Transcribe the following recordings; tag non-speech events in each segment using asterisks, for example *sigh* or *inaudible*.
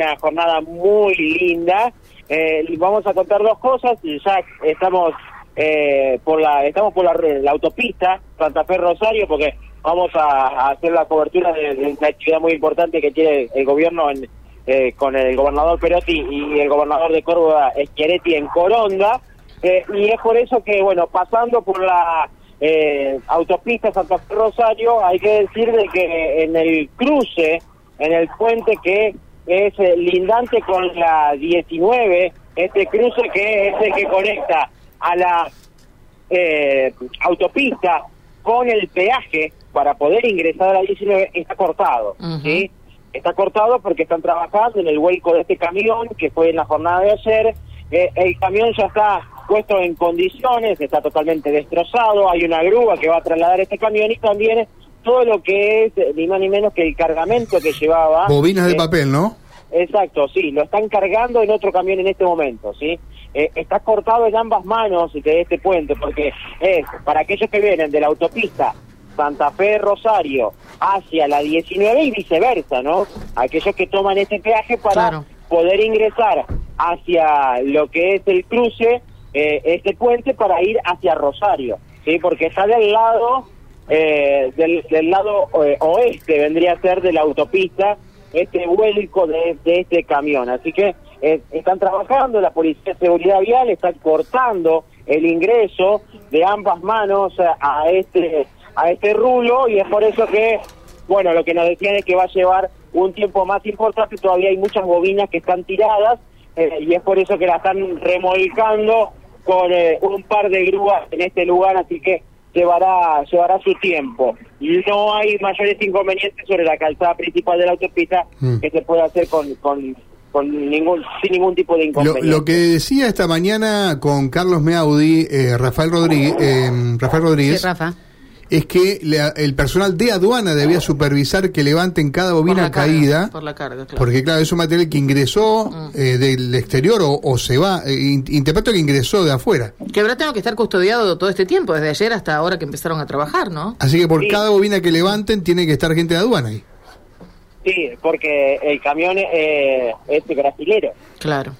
una jornada muy linda. Eh, vamos a contar dos cosas. Ya estamos eh, por la estamos por la, la, autopista Santa Fe Rosario porque vamos a, hacer la cobertura de, una actividad muy importante que tiene el gobierno en, eh, con el gobernador Perotti y el gobernador de Córdoba Schiaretti en Coronda. Eh, y es por eso que, bueno, pasando por la eh, autopista Santa Fe Rosario, hay que decir de que en el cruce, en el puente que es eh, lindante con la 19, este cruce que es el que conecta a la eh, autopista con el peaje para poder ingresar a la 19 está cortado, ¿sí? Está cortado porque están trabajando en el vuelco de este camión que fue en la jornada de ayer. el camión ya está puesto en condiciones, está totalmente destrozado, hay una grúa que va a trasladar este camión y también todo lo que es ni más ni menos que el cargamento que llevaba. Bobinas de papel, ¿no? Exacto, sí, lo están cargando en otro camión en este momento, ¿sí? Eh, está cortado en ambas manos de este puente porque es para aquellos que vienen de la autopista Santa Fe Rosario hacia la 19 y viceversa, ¿no? Aquellos que toman este peaje para poder ingresar hacia lo que es el cruce eh, este puente para ir hacia Rosario, sí, porque está del lado eh, del, lado eh, oeste vendría a ser de la autopista este vuelco de, este camión, así que están trabajando la policía de seguridad vial está cortando el ingreso de ambas manos a, este a este rulo y es por eso que bueno lo que nos decían es que va a llevar un tiempo más importante todavía hay muchas bobinas que están tiradas y es por eso que la están remolcando con eh, un par de grúas en este lugar, así que llevará llevará su tiempo. No hay mayores inconvenientes sobre la calzada principal de la autopista mm. que se pueda hacer con, con, con ningún sin ningún tipo de inconveniente. Lo, que decía esta mañana con Carlos Meaudi, eh, Rafael Rodríguez, eh, Rafael Rodríguez. Rafa es que el personal de aduana debía supervisar que levanten cada bobina caída. por la carga, claro. Porque, claro, es un material que ingresó mm. eh, del exterior o, se va. Eh, interpreto que ingresó de afuera. Que habrá tenido que estar custodiado todo este tiempo, desde ayer hasta ahora que empezaron a trabajar, ¿no? Así que por cada bobina que levanten, tiene que estar gente de aduana ahí. Sí, porque el camión eh, es brasilero. Claro.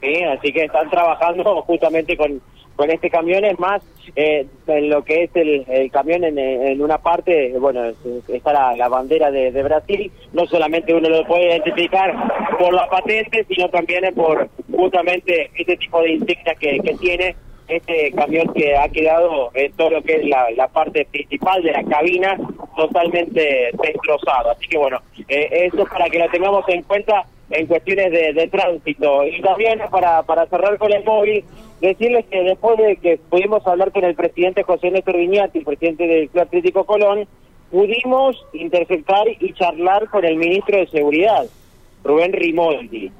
Sí, así que están trabajando justamente con con este camión es más eh, en lo que es el, camión en, una parte, bueno, está la, bandera de, Brasil, no solamente uno lo puede identificar por la patente, sino también por justamente este tipo de insignia que, tiene este camión que ha quedado en todo lo que es la, parte principal de la cabina totalmente destrozado. Así que bueno, eh, eso para que lo tengamos en cuenta en cuestiones de, tránsito. Y también para, para cerrar con el móvil, decirles que después de que pudimos hablar con el presidente José Néstor Viñati, presidente del Club Atlético Colón, pudimos interceptar y charlar con el ministro de Seguridad, Rubén Rimoldi.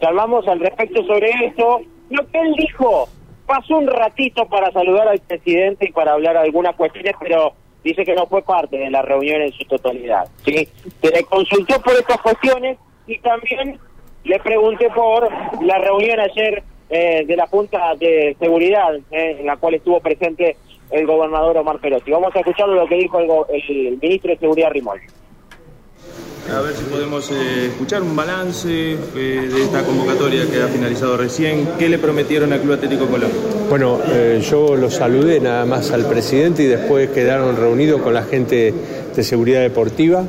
Charlamos al respecto sobre esto. Lo que él dijo, pasó un ratito para saludar al presidente y para hablar algunas cuestiones, pero dice que no fue parte de la reunión en su totalidad. ¿sí? Se le consultó por estas cuestiones y también le pregunté por la reunión ayer eh, de la Junta de Seguridad eh, en la cual estuvo presente el gobernador Omar Perotti. Vamos a escuchar lo que dijo el, ministro de Seguridad Rimol. A ver si podemos eh, escuchar un balance de esta convocatoria que ha finalizado recién. ¿Qué le prometieron al Club Atlético Colón? Bueno, yo lo saludé nada más al presidente y después quedaron reunidos con la gente de seguridad deportiva.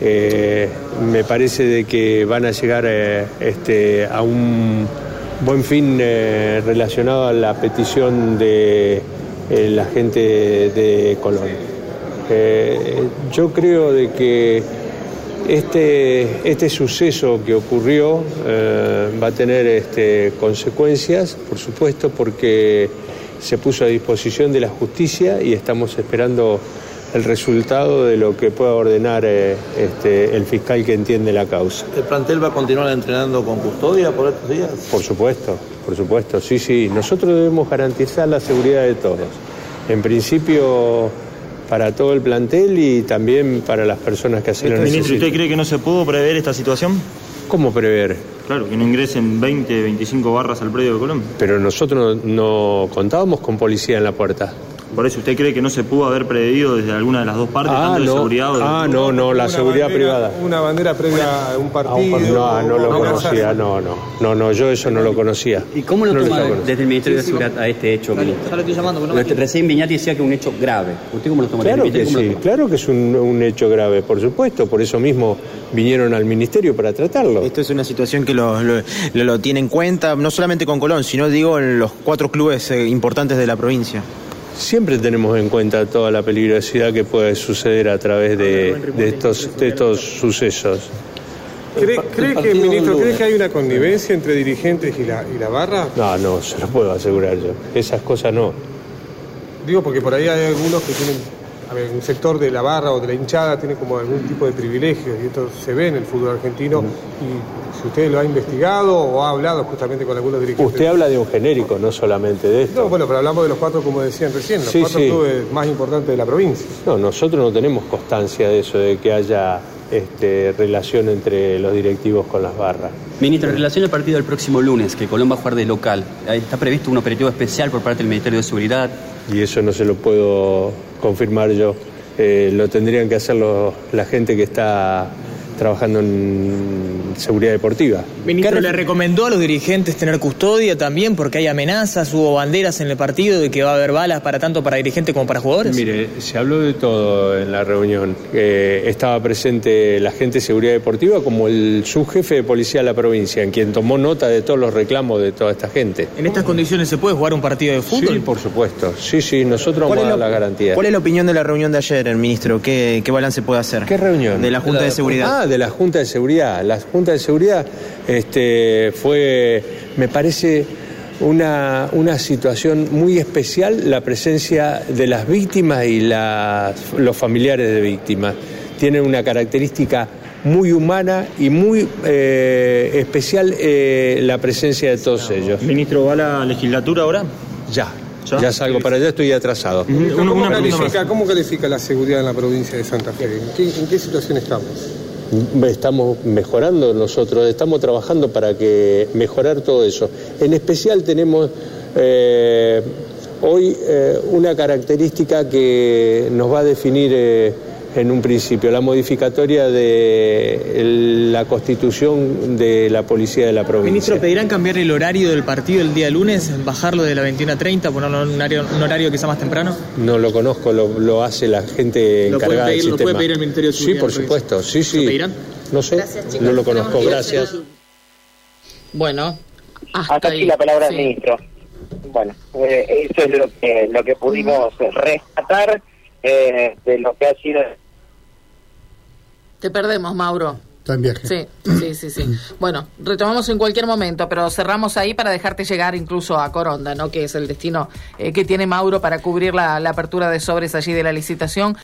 Eh, me parece de que van a llegar eh, este, a un buen fin eh, relacionado a la petición de la gente de Colón. yo creo de que este, este suceso que ocurrió va a tener este, consecuencias, por supuesto, porque se puso a disposición de la justicia y estamos esperando el resultado de lo que pueda ordenar eh, este, el fiscal que entiende la causa. ¿El plantel va a continuar entrenando con custodia por estos días? Por supuesto, por supuesto, sí, sí. Nosotros debemos garantizar la seguridad de todos. En principio para todo el plantel y también para las personas que hacen lo Ministro, ¿usted cree que no se pudo prever esta situación? ¿Cómo prever? Claro, que no ingresen 20, 25 barras al predio de Colombia. Pero nosotros no contábamos con policía en la puerta. Por eso, ¿usted cree que no se pudo haber predicho desde alguna de las dos partes, Ah, tanto de no, seguridad o de... ah, no, no, la seguridad bandera- privada. Una bandera previa a un Ah, partido. No, no lo conocía, no, no, no, no, yo eso no lo conocía. ¿Y cómo lo No toma desde el Ministerio de Seguridad a este hecho, ministro? Porque Recién Viñati decía que es un hecho grave. ¿Usted cómo lo toma? Claro que sí, ¿cómo lo claro que es un, un hecho grave, por supuesto, por eso mismo vinieron al ministerio para tratarlo. Esto es una situación que lo, lo, lo- lo tiene en cuenta, no solamente con Colón, sino digo en los cuatro clubes eh, importantes de la provincia. Siempre tenemos en cuenta toda la peligrosidad que puede suceder a través de, de estos, de estos sucesos. ¿Cree, cree que, ministro, cree que hay una connivencia entre dirigentes y la, y la barra? No, no, se lo puedo asegurar yo. Esas cosas no. Digo porque por ahí hay algunos que tienen, a ver, un sector de la barra o de la hinchada tiene como algún tipo de privilegios y esto se ve en el fútbol argentino. Y si usted lo ha investigado o ha hablado justamente con algunos dirigentes. Usted habla de un genérico, no solamente de esto. No, bueno, pero hablamos de los cuatro, como decían recién, los Sí, cuatro sí. clubes más importantes de la provincia. No, nosotros no tenemos constancia de eso, de que haya este, relación entre los directivos con las barras. Ministro, en relación al partido del próximo lunes, que Colón va a jugar de local, ¿está previsto un operativo especial por parte del Ministerio de Seguridad? Y eso no se lo puedo confirmar yo. Eh, lo tendrían que hacer los- la gente que está trabajando en seguridad deportiva. Ministro, ¿le recomendó a los dirigentes tener custodia también porque hay amenazas, hubo banderas en el partido de que va a haber balas para tanto para dirigentes como para jugadores? Mire, se habló de todo en la reunión. Eh, estaba presente la gente de seguridad deportiva como el subjefe de policía de la provincia, en quien tomó nota de todos los reclamos de toda esta gente. ¿En estas condiciones se puede jugar un partido de fútbol? Sí, por supuesto. Sí, sí, nosotros ¿Cuál vamos a dar la- la garantía. ¿Cuál es la opinión de la reunión de ayer, el ministro? ¿Qué, qué balance puede hacer? ¿Qué reunión? De la Junta de Seguridad. Ah, de la Junta de Seguridad. La Junta de Seguridad este, fue, me parece, una, una situación muy especial la presencia de las víctimas y las, los familiares de víctimas. Tienen una característica muy humana y muy eh, especial eh, la presencia de todos ellos. Ministro, ¿va a la legislatura ahora? Ya, ¿Ya? ya salgo para allá, estoy atrasado. ¿Cómo, califica, cómo califica la seguridad en la provincia de Santa Fe? ¿En qué, en qué situación estamos? Estamos mejorando nosotros, estamos trabajando para que mejorar todo eso. En especial tenemos eh, hoy eh, una característica que nos va a definir eh, en un principio, la modificatoria de la constitución de la policía de la provincia. Ministro, ¿pedirán cambiar el horario del partido el día lunes, bajarlo de la 21 a 30, ponerlo en un horario, un horario quizá más temprano? No lo conozco, lo, lo hace la gente ¿Lo encargada pedir- del lo sistema. puede pedir el Ministerio de Sí, por supuesto, sí, sí. ¿Lo pedirán? No sé, no lo conozco, gracias. Bueno, hasta, Hasta ahí. aquí la palabra Sí. del ministro. Bueno, eh, eso es lo que, lo que pudimos rescatar eh, de lo que ha sido Te perdemos, Mauro. Está en viaje. Sí, sí, sí, sí. *clears throat* Bueno, retomamos en cualquier momento, pero cerramos ahí para dejarte llegar incluso a Coronda, ¿no? Que es el destino eh, que tiene Mauro para cubrir la, la apertura de sobres allí de la licitación.